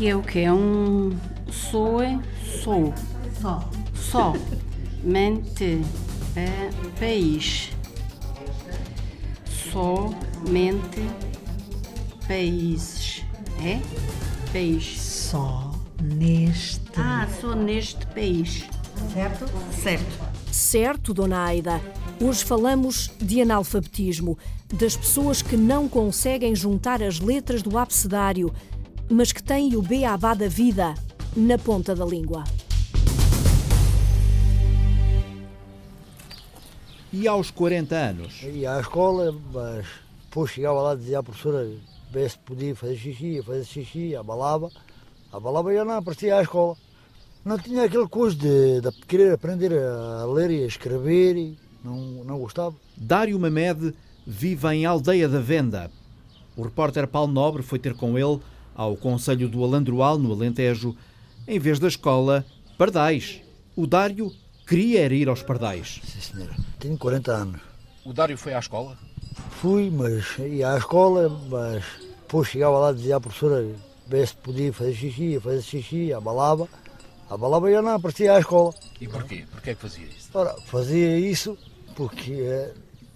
que é o quê? É um soe, sou. Só. Só. Mente. É país. Somente países. É? País. Só neste. Ah, só neste país. Certo? Certo. Certo, Dona Aida. Hoje falamos de analfabetismo, das pessoas que não conseguem juntar as letras do abecedário, mas que têm o beabá da vida na ponta da língua. E aos 40 anos? Ia à escola, mas depois chegava lá e dizia à professora ver se podia fazer xixi, fazer xixi, abalava. Abalava e já não aparecia à escola. Não tinha aquele coisa de, de querer aprender a ler e a escrever, e não, não gostava. Dário Mamed vive em Aldeia da Venda. O repórter Paulo Nobre foi ter com ele ao Conselho do Alandroal, no Alentejo, em vez da escola, Pardais. O Dário queria ir aos Pardais. Sim, senhora. Tenho 40 anos. O Dário foi à escola? Fui, mas ia à escola, mas depois chegava lá e dizia à professora ver se podia fazer xixi, fazer xixi, abalava. Abalava e já não aparecia à escola. E porquê? Porquê é que fazia isso? Ora, fazia isso porque eh,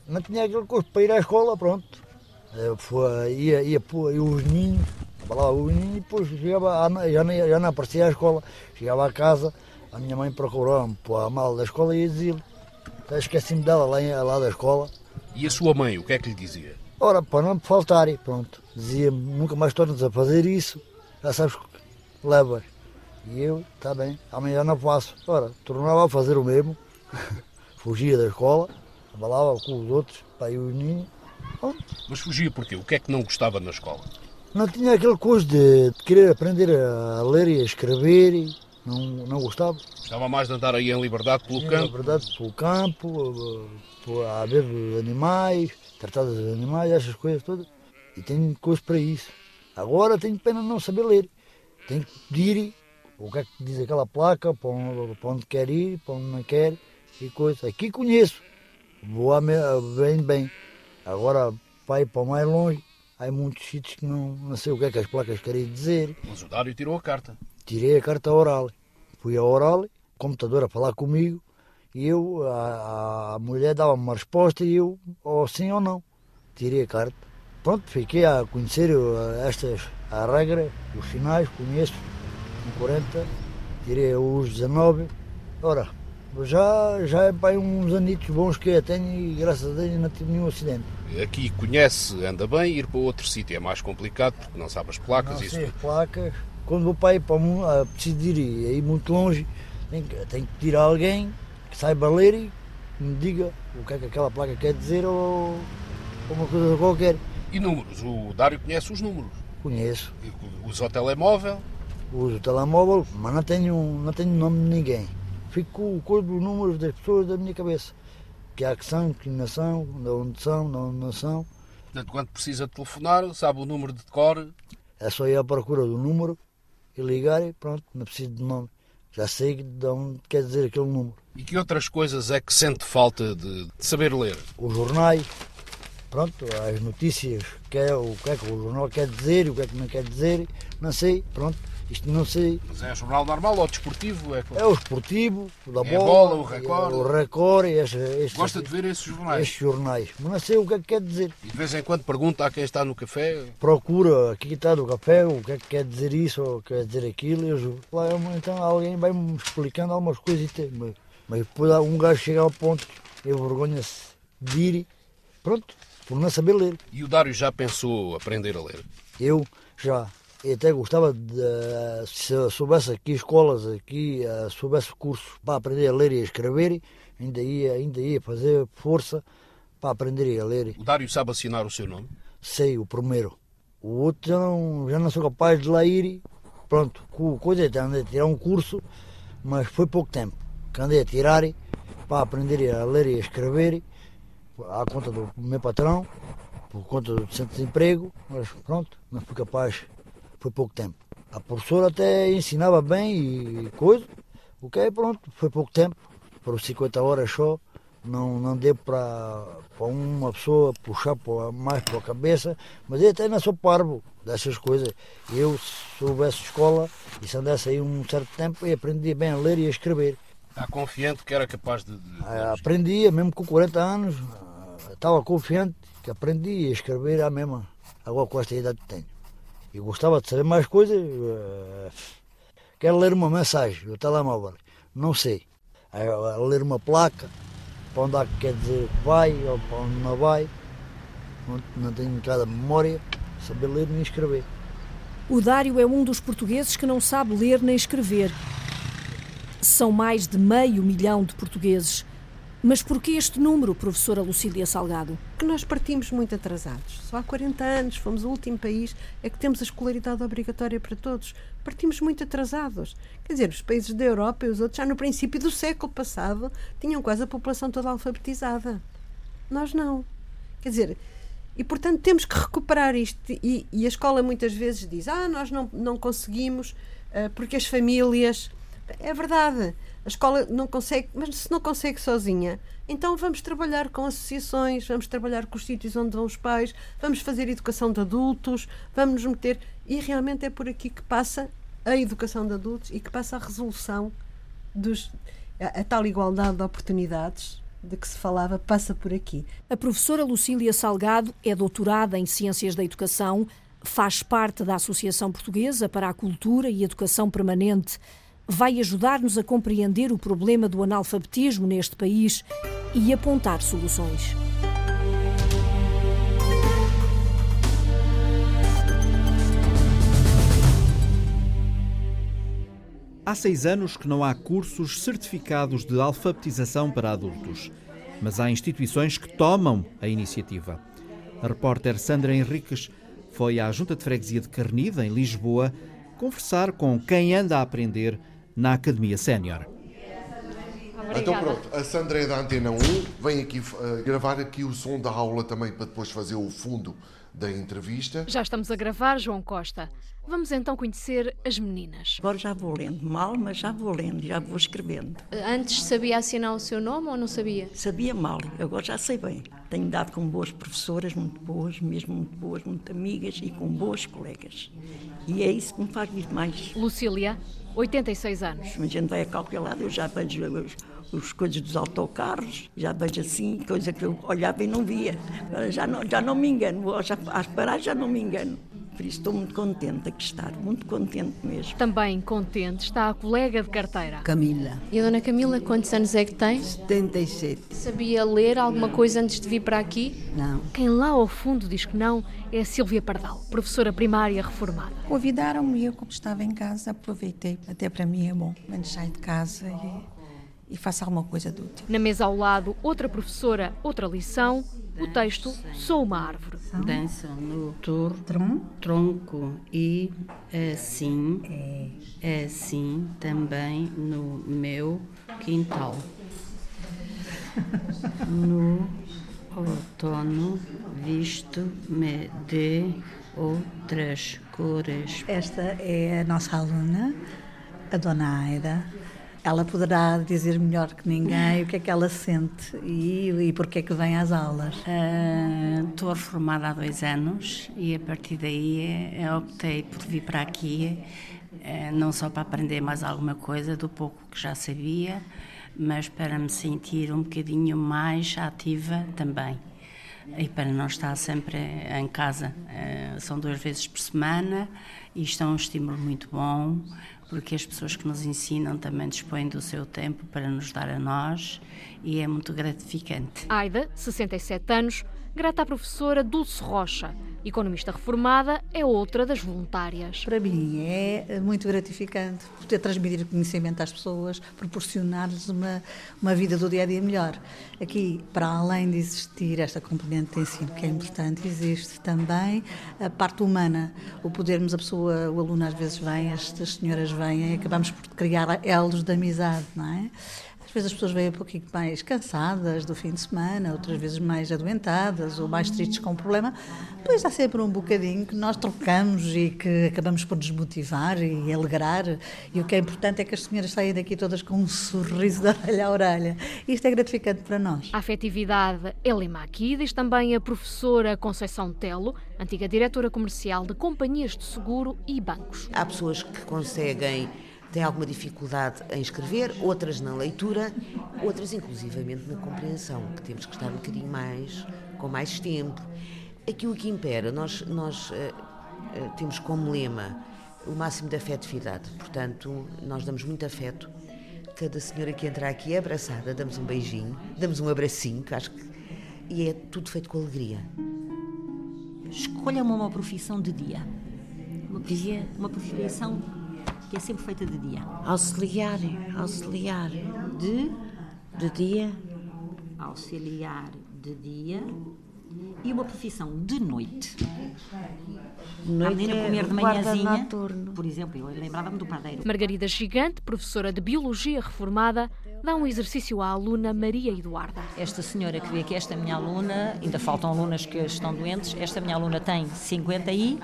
não tinha aquele coisa para ir à escola, pronto. Eh, foi, ia, ia, ia os ninhos, abalava os ninhos e depois chegava, já, não, já não aparecia à escola. Chegava à casa, a minha mãe procurava-me para a mala da escola e ia dizer esqueci-me dela lá, lá da escola. E a sua mãe, o que é que lhe dizia? Ora, para não me faltarem, pronto. Dizia-me, nunca mais tornas a fazer isso, já sabes que levas. E eu, está bem, amanhã não faço. Ora, tornava a fazer o mesmo, fugia da escola, abalava com os outros, para ir ninhos. Pronto. Mas fugia porquê? O que é que não gostava na escola? Não tinha aquele coisa de, de querer aprender a ler e a escrever, e não, não gostava. Gostava mais de andar aí em liberdade pelo Sim, campo? Na verdade, pelo campo, eh, a ver animais, tratar dos animais, essas coisas todas. E tenho coisas para isso. Agora tenho pena de não saber ler. Tenho que pedir o que é que diz aquela placa, para onde, para onde quer ir, para onde não quer e coisas. Aqui conheço, vou bem, bem. Agora, para ir para mais longe, há muitos sítios que não, não sei o que é que as placas querem dizer. Mas o Dário tirou a carta. Tirei a carta oral. Fui ao oral, computador a falar comigo, e eu, a, a mulher dava-me uma resposta e eu, ou sim ou não. Tirei a carta. Pronto, fiquei a conhecer eh, estas, a regra, os sinais, conheço, com 40, tirei os 19. Ora, já, já é bem uns anitos bons que eu tenho e graças a Deus não tive nenhum acidente. Aqui conhece, anda bem, ir para outro sítio é mais complicado porque não sabe as placas Não isso sei as placas. Quando para ir para ah, preciso de ir muito longe, tenho que, tenho que pedir a alguém que saiba ler e me diga o que é que aquela placa quer dizer ou, ou uma coisa qualquer. E números? O Dário conhece os números. Conheço, Usa o telemóvel. uso o telemóvel, mas não tenho, não tenho nome de ninguém. Fico com o coisa dos números das pessoas da minha cabeça. Que há que são, que não são, de onde são, de onde não são. Portanto, quando precisa telefonar, sabe o número de cor. É só ir à procura do número e ligar e pronto, não preciso de nome. Já sei de onde quer dizer aquele número. E que outras coisas é que sente falta de, de saber ler? os jornais, pronto, as notícias, que é, o que é que o jornal quer dizer, o que é que não quer dizer, não sei, pronto, isto não sei. Mas é jornal normal ou desportivo? É... É o esportivo, o da É bola, bola, o Record. o Record, e esta- estes, Gosta de ver esses jornais. estes jornais, mas não sei o que é que quer dizer. E de vez em quando pergunta a quem está no café. Procura aqui está do café, o que é que quer dizer isso, ou quer dizer aquilo, eu, lá, então alguém vai-me explicando algumas coisas, mas, mas depois um gajo chega ao ponto, eu vergonha-se de ir, pronto, por não saber ler. E o Dário já pensou aprender a ler? Eu já eu até gostava de, se soubesse aqui escolas, aqui, eh, soubesse cursos para aprender a ler e a escrever, ainda ia, ainda ia fazer força para aprender a ler. O Dário sabe assinar o seu nome? Sei, o primeiro. O outro já não, já não sou capaz de lá ir. e Pronto, com coisa, até andei a tirar um curso, mas foi pouco tempo que andei a tirar para aprender a ler e a escrever à conta do meu patrão, por conta do centro de emprego, mas pronto, não fui capaz, foi pouco tempo. A professora até ensinava bem e coisa, o que é pronto, foi pouco tempo, foram 50 horas só, não, não deu para, uma pessoa puxar para, mais para a cabeça, mas eu até não sou parvo dessas coisas. Eu, se houvesse escola e se andasse aí um certo tempo, eu aprendia bem a ler e a escrever. Está confiante que era capaz de. de... Ah, Aprendia, mesmo com 40 anos, ah, estava confiante que aprendi a escrever à mesma, agora com esta idade que tenho. E gostava de saber mais coisas. ah, Quero ler uma mensagem no telemóvel, não sei. Ah, Ler uma placa, para onde há que quer dizer que vai ou para onde não vai. Não, não tenho cada memória, saber ler nem escrever. O Dário é um dos portugueses que não sabe ler nem escrever. São mais de meio milhão de portugueses. Mas por que este número, professora Lucília Salgado? que nós partimos muito atrasados. Só há 40 anos fomos o último país é que temos a escolaridade obrigatória para todos. Partimos muito atrasados. Quer dizer, os países da Europa e os outros já no princípio do século passado tinham quase a população toda alfabetizada. Nós não. Quer dizer, e portanto temos que recuperar isto. E, e a escola muitas vezes diz: ah, nós não, não conseguimos ah, porque as famílias. É verdade. A escola não consegue, mas se não consegue sozinha, então vamos trabalhar com associações, vamos trabalhar com os sítios onde vão os pais, vamos fazer educação de adultos, vamos nos meter. E realmente é por aqui que passa a educação de adultos e que passa a resolução dos. a, a tal igualdade de oportunidades de que se falava, passa por aqui. A professora Lucília Salgado é doutorada em Ciências da Educação, faz parte da Associação Portuguesa para a Cultura e Educação Permanente. Vai ajudar-nos a compreender o problema do analfabetismo neste país e apontar soluções. Há seis anos que não há cursos certificados de alfabetização para adultos, mas há instituições que tomam a iniciativa. A repórter Sandra Henriques foi à Junta de Freguesia de Carnida, em Lisboa, conversar com quem anda a aprender na Academia Sénior. Então pronto, a Sandra é da Antena 1, vem aqui eh, gravar aqui o som da aula também para depois fazer o fundo da entrevista. Já estamos a gravar, João Costa. Vamos então conhecer as meninas. Agora já vou lendo, mal, mas já vou lendo, já vou escrevendo. Antes sabia assinar o seu nome ou não sabia? Sabia mal, agora já sei bem. Tenho dado com boas professoras, muito boas, mesmo muito boas, muito amigas e com boas colegas. E é isso que me faz vir mais. Lucília, 86 anos. A gente vai a lado, eu já vejo os, os coisas dos autocarros, já vejo assim, coisa que eu olhava e não via. Já não, já não me engano, às paragens já não me engano. Por isso estou muito contente aqui estar, muito contente mesmo. Também contente está a colega de carteira. Camila, E a dona Camila, quantos anos é que tem? 77. Sabia ler alguma coisa antes de vir para aqui? Não. Quem lá ao fundo diz que não é a Silvia Pardal, professora primária reformada. Convidaram-me eu, como estava em casa, aproveitei. Até para mim é bom. Quando saio de casa e, e faço alguma coisa de útil. Na mesa ao lado, outra professora, outra lição. O texto Sou uma árvore. Dançam no tor, tronco e assim, assim também no meu quintal. No outono visto-me de outras cores. Esta é a nossa aluna, a Dona Aida. Ela poderá dizer melhor que ninguém o que é que ela sente e, e porque é que vem às aulas. Ah, Estou reformada há dois anos e a partir daí eh, optei por vir para aqui, eh, não só para aprender mais alguma coisa do pouco que já sabia, mas para me sentir um bocadinho mais ativa também. E para não estar sempre em casa. Eh, São duas vezes por semana e isto é um estímulo muito bom, porque as pessoas que nos ensinam também dispõem do seu tempo para nos dar a nós e é muito gratificante. Aida, 67 anos, grata à professora Dulce Rocha, economista reformada, é outra das voluntárias. Para mim é muito gratificante poder transmitir conhecimento às pessoas, proporcionar-lhes uma, uma vida do dia a dia melhor. Aqui, para além de existir esta componente de ensino que é importante, existe também a parte humana, o podermos, a pessoa, o aluno às vezes vem, estas senhoras vêm, acabamos por criar elos de amizade, não é? Às vezes as pessoas vêm um pouquinho mais cansadas do fim de semana, outras vezes mais adoentadas ou mais tristes com o problema. Pois há sempre um bocadinho que nós trocamos e que acabamos por desmotivar e alegrar. E o que é importante é que as senhoras saem daqui todas com um sorriso de orelha a orelha. Isto é gratificante para nós. A afetividade é lema aqui, diz também a professora Conceição Telo, antiga diretora comercial de companhias de seguro e bancos. Há pessoas que conseguem têm alguma dificuldade em escrever, outras na leitura, outras inclusivamente na compreensão, que temos que estar um bocadinho mais, com mais tempo. Aquilo que impera, nós, nós uh, uh, temos como lema o máximo de afetividade, portanto, nós damos muito afeto. Cada senhora que entra aqui é abraçada, damos um beijinho, damos um abracinho, que acho que. E é tudo feito com alegria. Escolha uma, uma profissão de dia. Uma, dia. uma profissão que é sempre feita de dia. Auxiliar, auxiliar. De? De dia. Auxiliar de dia. E uma profissão de noite. Noite a menina é comer de manhãzinha. noturno. Por exemplo, eu lembrava-me do padeiro. Margarida Gigante, professora de Biologia reformada, dá um exercício à aluna Maria Eduarda. Esta senhora que veio aqui, esta minha aluna, ainda faltam alunas que estão doentes, esta minha aluna tem 50 e...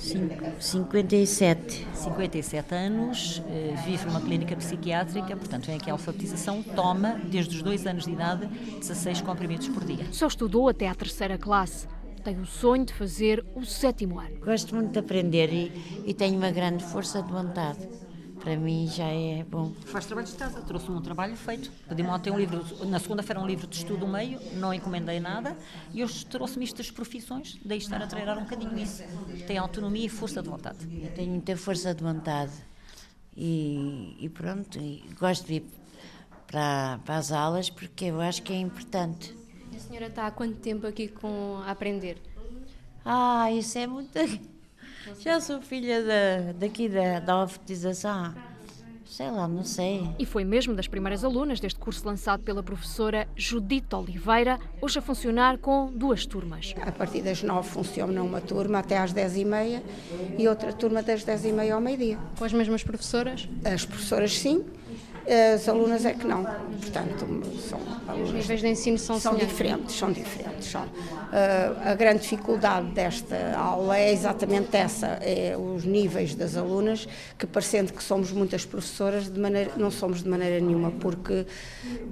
57. 57 anos, eh, vive numa clínica psiquiátrica, portanto vem aqui a alfabetização, toma, desde os dois anos de idade, 16 comprimidos por dia. Só estudou até à terceira classe. Tem o sonho de fazer o sétimo ano. Gosto muito de aprender e, e tenho uma grande força de vontade. Para mim já é bom. Faz trabalhos de casa, trouxe-me um trabalho feito. Pedi-me ontem um livro, na segunda-feira um livro de estudo meio, não encomendei nada, e hoje trouxe-me isto das profissões, daí estar a treinar um bocadinho isso. Tem autonomia e força de vontade. Eu tenho muita força de vontade e, e pronto, e gosto de ir para, para as aulas porque eu acho que é importante. A senhora está há quanto tempo aqui com a aprender? Ah, isso é muito. Já sou filha da, daqui da, da alfabetização. Sei lá, não sei. E foi mesmo das primeiras alunas deste curso lançado pela professora Judite Oliveira, hoje a funcionar com duas turmas. A partir das nove funciona uma turma até às dez e meia e outra turma das dez e meia ao meio-dia. Com as mesmas professoras? As professoras sim, as alunas é que não. Portanto, são alunas. Os níveis de ensino são, são diferentes, são diferentes. São. Uh, a grande dificuldade desta aula é exatamente essa, é os níveis das alunas, que parecendo que somos muitas professoras, de maneira, não somos de maneira nenhuma, porque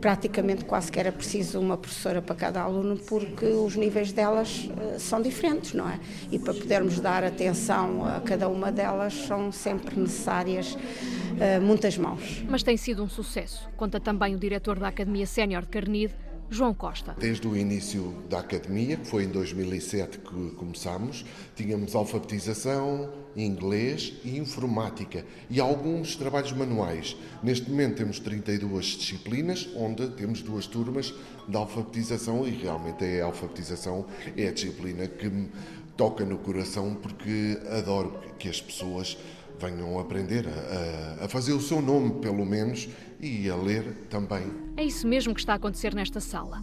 praticamente quase que era preciso uma professora para cada aluno, porque os níveis delas uh, são diferentes, não é? E para podermos dar atenção a cada uma delas são sempre necessárias uh, muitas mãos. Mas tem sido um sucesso, conta também o diretor da Academia Sénior de Carnide, João Costa. Desde o início da academia, que foi em 2007 que começámos, tínhamos alfabetização, inglês e informática e alguns trabalhos manuais. Neste momento temos 32 disciplinas, onde temos duas turmas de alfabetização e realmente é a alfabetização é a disciplina que me toca no coração porque adoro que as pessoas venham aprender a, a, fazer o seu nome, pelo menos, e a ler também. É isso mesmo que está a acontecer nesta sala.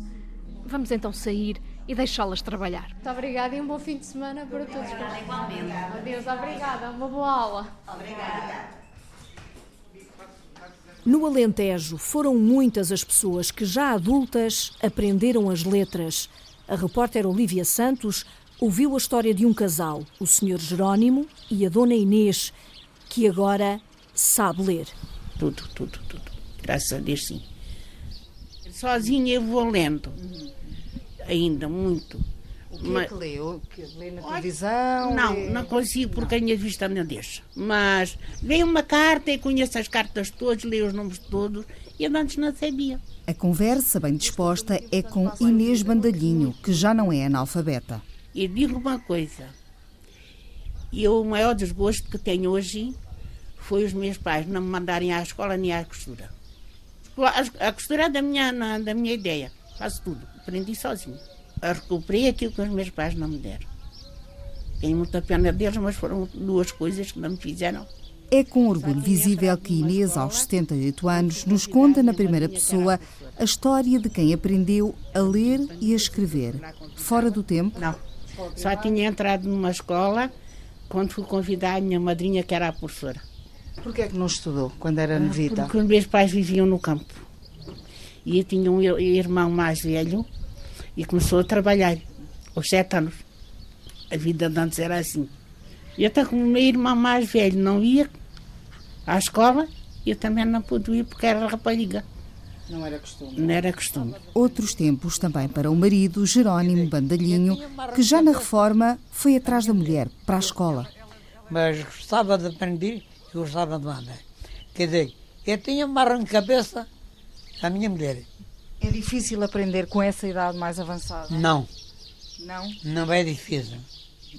Vamos então sair e deixá-las trabalhar. Muito obrigada e um bom fim de semana para todos. Obrigada, igualmente. Adeus, obrigada. Uma boa aula. Obrigada. No Alentejo, foram muitas as pessoas que, já adultas, aprenderam as letras. A repórter Olivia Santos ouviu a história de um casal, o Sr. Jerónimo e a Dona Inês, que agora sabe ler. Tudo, tudo, tudo. Graças a Deus, sim. Sozinha eu vou lendo. Ainda muito. O que é que lê? O que lê na televisão? Não, lê... não consigo porque a minha vista não deixa. Mas leio uma carta e conheço as cartas todas, leio os nomes todos e antes não sabia. A conversa bem disposta é com Inês Bandalhinho, que já não é analfabeta. E digo uma coisa. Eu, o maior desgosto que tenho hoje foi os meus pais não me mandarem à escola nem à costura. A costura é da minha, da minha ideia. Faço tudo. Aprendi sozinho. Recuperei aquilo que os meus pais não me deram. Tenho muita pena deles, mas foram duas coisas que não me fizeram. É com orgulho visível que Inês, aos 78 anos, nos conta na primeira pessoa a história de quem aprendeu a ler e a escrever. Fora do tempo? Não. Só tinha entrado numa escola quando fui convidar a minha madrinha, que era a professora. Porquê é que não estudou quando era novita? Porque os meus pais viviam no campo. E eu tinha um irmão mais velho e começou a trabalhar aos sete anos. A vida de antes era assim. E até como o meu irmão mais velho não ia à escola, eu também não pude ir porque era rapariga. Não era costume. Não era costume. Outros tempos também para o marido, Jerónimo Bandalhinho, que já na reforma foi atrás da mulher, para a escola. Mas gostava de aprender e gostava de andar. Quer dizer, eu tinha uma de cabeça a minha mulher. É difícil aprender com essa idade mais avançada? Não. Não? Não é difícil.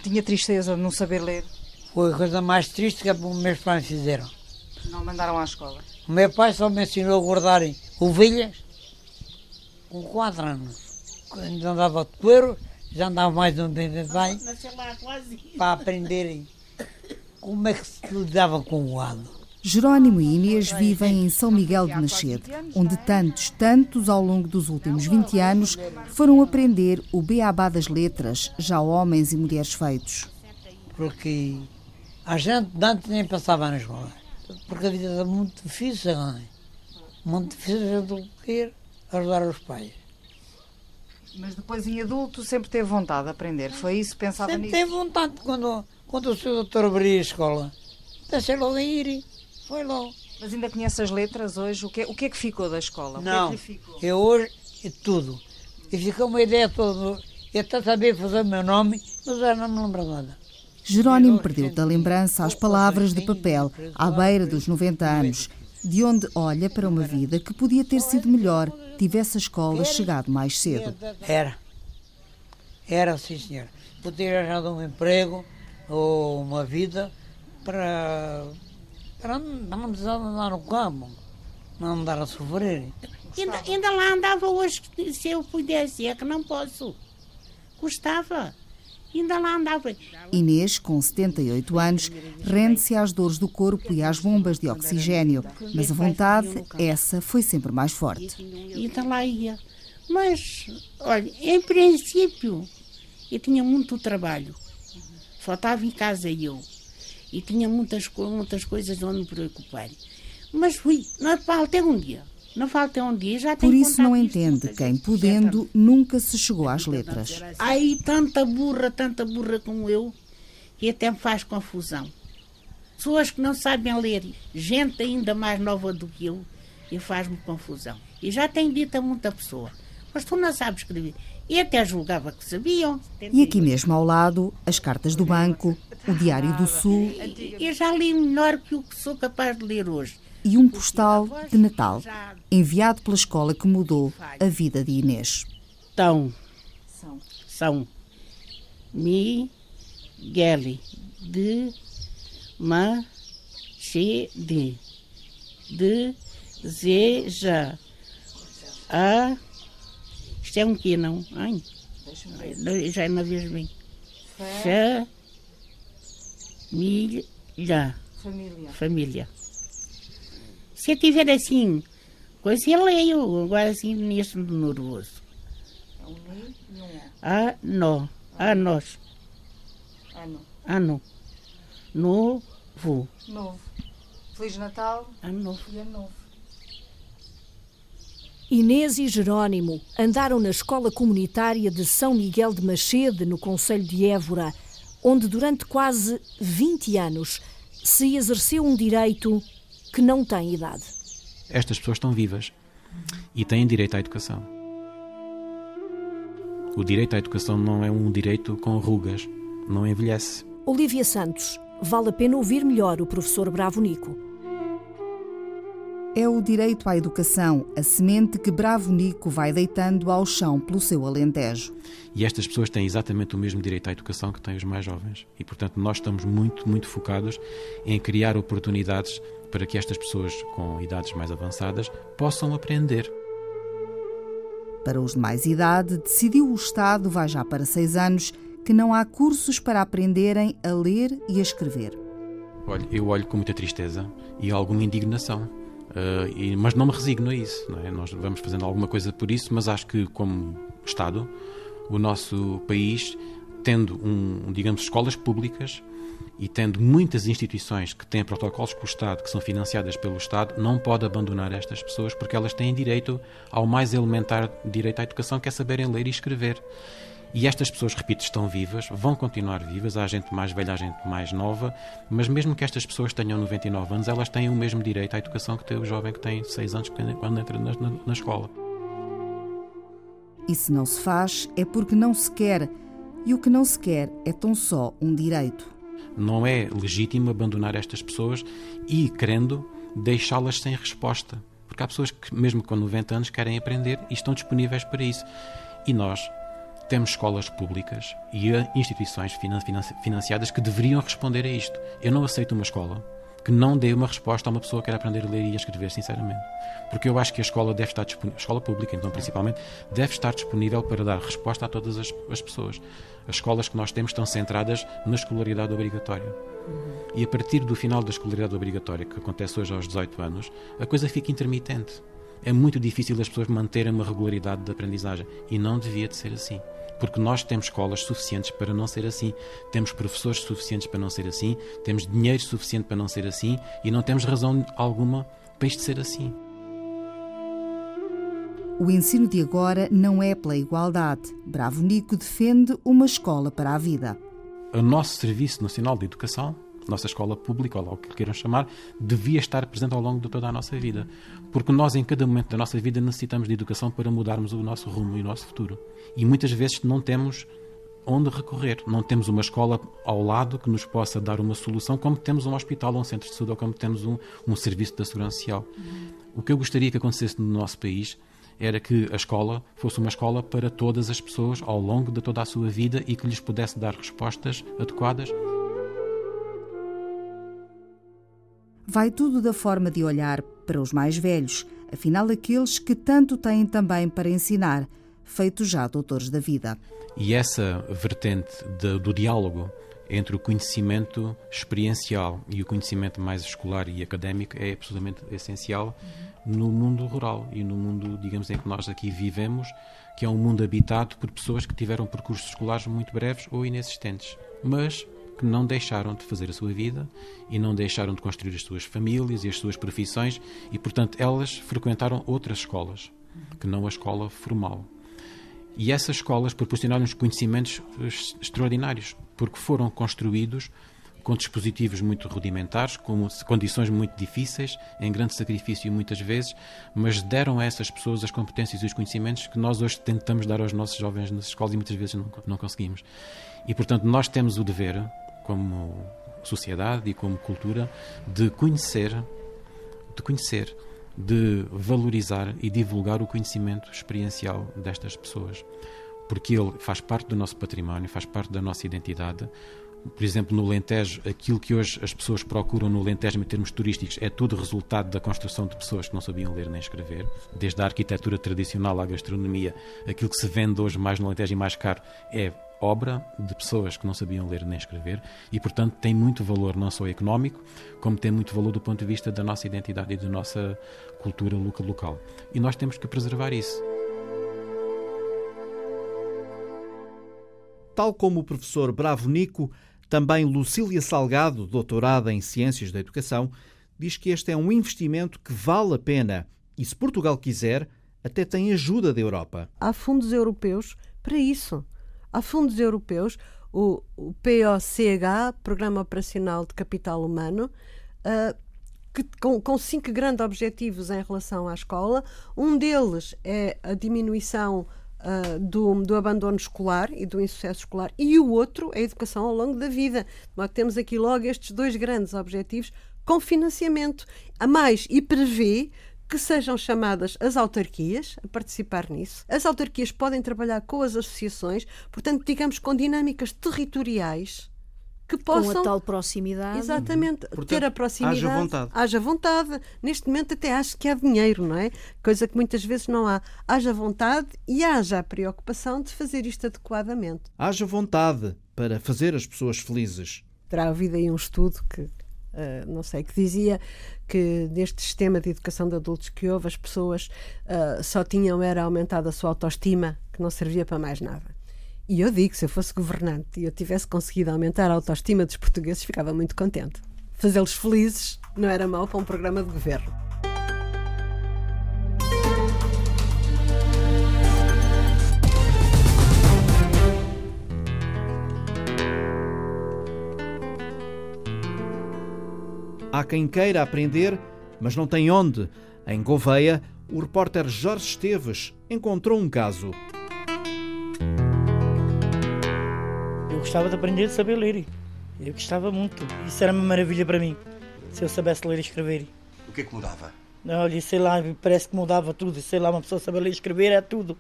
Tinha tristeza de não saber ler? Foi a coisa mais triste que os meus pais fizeram. Não mandaram à escola? O meu pai só me ensinou a guardarem ovelhas com 4 anos. Quando andava de coelho, já andava mais um bem bem bem para aprenderem como é que se lidava com o gado. Jerónimo e Inês vivem em São Miguel de Machede, onde tantos, tantos ao longo dos últimos 20 anos foram aprender o beabá das letras, já homens e mulheres feitos. Porque a gente antes nem passava na escola, porque a vida era muito difícil, não é? Muito difícil do que ajudar os pais. Mas depois em adulto sempre teve vontade de aprender, foi isso? Pensava sempre nisso? teve vontade quando, quando o seu doutor abria a escola. Deixei logo ir. Foi logo. Mas ainda conhece as letras hoje? O que, o que é que ficou da escola? Não, o que é que ficou? eu hoje é tudo. E ficou uma ideia toda. Eu até sabia fazer o meu nome, mas já não me lembro nada. Jerónimo perdeu da lembrança as palavras de papel, à beira dos 90 anos, de onde olha para uma vida que podia ter sido melhor, tivesse a escola chegado mais cedo. Era. Era, sim, senhor. Podia arranjar um emprego ou uma vida para para não precisar andar no campo, não andar a sofrer. Ainda, ainda lá andava hoje, se eu pudesse, é que não posso. Gostava. Ainda lá andava. Inês, com 78 anos, rende-se às dores do corpo e às bombas de oxigênio, mas a vontade, essa, foi sempre mais forte. Ainda lá ia. Mas, olha, em princípio, eu tinha muito trabalho. Só estava em casa eu e tinha muitas, muitas coisas onde me preocupar. Mas fui, não falta um dia. Não falta um dia, já Por isso não entende quem, podendo, nunca se chegou às letras. Há aí tanta burra, tanta burra como eu, que até me faz confusão. Pessoas que não sabem ler, gente ainda mais nova do que eu, e faz-me confusão. E já tenho dito a muita pessoa, mas tu não sabes escrever. E até julgava que sabiam. E aqui mesmo ao lado, as cartas do banco, o Diário do Sul. Eu já li melhor que o que sou capaz de ler hoje. E um postal de Natal, enviado pela escola que mudou a vida de Inês. Então, são Miguel de Machede deseja a isto é um quê, não? Ai, já não vejo bem. Família. Família. Família. Se eu tiver assim, coisa eu leio, agora assim neste nervoso. É um ni e um não. Ah, nós. Ano. Ano. Novo. Novo. Feliz Natal. Ano novo. E ano novo. Inês e Jerónimo andaram na escola comunitária de São Miguel de Machede, no Conselho de Évora, onde durante quase 20 anos se exerceu um direito que não tem idade. Estas pessoas estão vivas e têm direito à educação. O direito à educação não é um direito com rugas, não envelhece. Olivia Santos, vale a pena ouvir melhor o professor Bravo Nico. É o direito à educação, a semente que Bravo Nico vai deitando ao chão pelo seu alentejo. E estas pessoas têm exatamente o mesmo direito à educação que têm os mais jovens. E, portanto, nós estamos muito, muito focados em criar oportunidades para que estas pessoas com idades mais avançadas possam aprender. Para os de mais idade, decidiu o Estado, vai já para seis anos, que não há cursos para aprenderem a ler e a escrever. Olha, eu olho com muita tristeza e alguma indignação. Uh, e, mas não me resigno a isso. É? Nós vamos fazendo alguma coisa por isso, mas acho que, como Estado, o nosso país, tendo, um, digamos, escolas públicas, e tendo muitas instituições que têm protocolos com o Estado, que são financiadas pelo Estado, não pode abandonar estas pessoas porque elas têm direito ao mais elementar direito à educação, que é saberem ler e escrever. E estas pessoas, repito, estão vivas, vão continuar vivas. Há gente mais velha, há gente mais nova, mas mesmo que estas pessoas tenham 99 anos, elas têm o mesmo direito à educação que tem o jovem que tem 6 anos quando entra na, na, na escola. E se não se faz, é porque não se quer. E o que não se quer é tão só um direito. Não é legítimo abandonar estas pessoas e, querendo, deixá-las sem resposta. Porque há pessoas que, mesmo com 90 anos, querem aprender e estão disponíveis para isso. E nós, temos escolas públicas e instituições financiadas que deveriam responder a isto. Eu não aceito uma escola que não dê uma resposta a uma pessoa que quer aprender a ler e a escrever, sinceramente. Porque eu acho que a escola deve estar disponível, a escola pública, então, principalmente, deve estar disponível para dar resposta a todas as, as pessoas. As escolas que nós temos estão centradas na escolaridade obrigatória. E a partir do final da escolaridade obrigatória, que acontece hoje aos 18 anos, a coisa fica intermitente. É muito difícil as pessoas manterem uma regularidade de aprendizagem. E não devia de ser assim porque nós temos escolas suficientes para não ser assim, temos professores suficientes para não ser assim, temos dinheiro suficiente para não ser assim e não temos razão alguma para isto ser assim. O ensino de agora não é pela igualdade. Bravo Nico defende uma escola para a vida. O nosso Serviço Nacional de Educação nossa escola pública, ou lá o que queiram chamar, devia estar presente ao longo de toda a nossa vida. Porque nós, em cada momento da nossa vida, necessitamos de educação para mudarmos o nosso rumo e o nosso futuro. E muitas vezes não temos onde recorrer. Não temos uma escola ao lado que nos possa dar uma solução, como temos um hospital ou um centro de saúde, ou como temos um, um serviço da segurança social. O que eu gostaria que acontecesse no nosso país era que a escola fosse uma escola para todas as pessoas ao longo de toda a sua vida e que lhes pudesse dar respostas adequadas. Vai tudo da forma de olhar para os mais velhos, afinal, aqueles que tanto têm também para ensinar, feitos já doutores da vida. E essa vertente de, do diálogo entre o conhecimento experiencial e o conhecimento mais escolar e académico é absolutamente essencial no mundo rural e no mundo, digamos, em que nós aqui vivemos, que é um mundo habitado por pessoas que tiveram percursos escolares muito breves ou inexistentes. Mas que não deixaram de fazer a sua vida e não deixaram de construir as suas famílias e as suas profissões e, portanto, elas frequentaram outras escolas que não a escola formal. E essas escolas proporcionaram-nos conhecimentos extraordinários, porque foram construídos com dispositivos muito rudimentares, com condições muito difíceis, em grande sacrifício muitas vezes, mas deram a essas pessoas as competências e os conhecimentos que nós hoje tentamos dar aos nossos jovens nas escolas e muitas vezes não, não conseguimos. E, portanto, nós temos o dever, como sociedade e como cultura de conhecer, de conhecer, de valorizar e divulgar o conhecimento experiencial destas pessoas, porque ele faz parte do nosso património, faz parte da nossa identidade. Por exemplo, no Alentejo, aquilo que hoje as pessoas procuram no Alentejo em termos turísticos é tudo resultado da construção de pessoas que não sabiam ler nem escrever. Desde a arquitetura tradicional à gastronomia, aquilo que se vende hoje mais no Alentejo e mais caro é obra de pessoas que não sabiam ler nem escrever e, portanto, tem muito valor não só económico, como tem muito valor do ponto de vista da nossa identidade e da nossa cultura local. E nós temos que preservar isso. Tal como o professor Bravo Nico, também Lucília Salgado, doutorada em Ciências da Educação, diz que este é um investimento que vale a pena e, se Portugal quiser, até tem ajuda da Europa. Há fundos europeus para isso Há fundos europeus, o, o POCH, Programa Operacional de Capital Humano, uh, que, com, com, cinco grandes objetivos em relação à escola. Um deles é a diminuição uh, do, do, abandono escolar e do insucesso escolar, e o outro é a educação ao longo da vida. Nós temos aqui logo estes dois grandes objetivos com financiamento. A mais, e prevê que sejam chamadas as autarquias a participar nisso. As autarquias podem trabalhar com as associações, portanto, digamos, com dinâmicas territoriais que possam. Com a tal proximidade. Exatamente, Portanto, ter a proximidade. Haja vontade. Haja vontade. Neste momento, até acho que há dinheiro, não é? Coisa que muitas vezes não há. Haja vontade e haja a preocupação de fazer isto adequadamente. Haja vontade para fazer as pessoas felizes. Terá havido aí um estudo que Uh, não sei, que dizia que neste sistema de educação de adultos que houve, as pessoas uh, só tinham era aumentado a sua autoestima, que não servia para mais nada. E eu digo, se eu fosse governante e eu tivesse conseguido aumentar a autoestima dos portugueses, ficava muito contente. Fazê-los felizes não era mau para um programa de governo. Há quem queira aprender, mas não tem onde. Em Gouveia, o repórter Jorge Esteves encontrou um caso. Eu gostava de aprender a saber ler. Eu gostava muito. Isso era uma maravilha para mim. Se eu soubesse ler e escrever. O que é que mudava? Olha, sei lá, parece que mudava tudo. Sei lá, uma pessoa saber ler e escrever é tudo.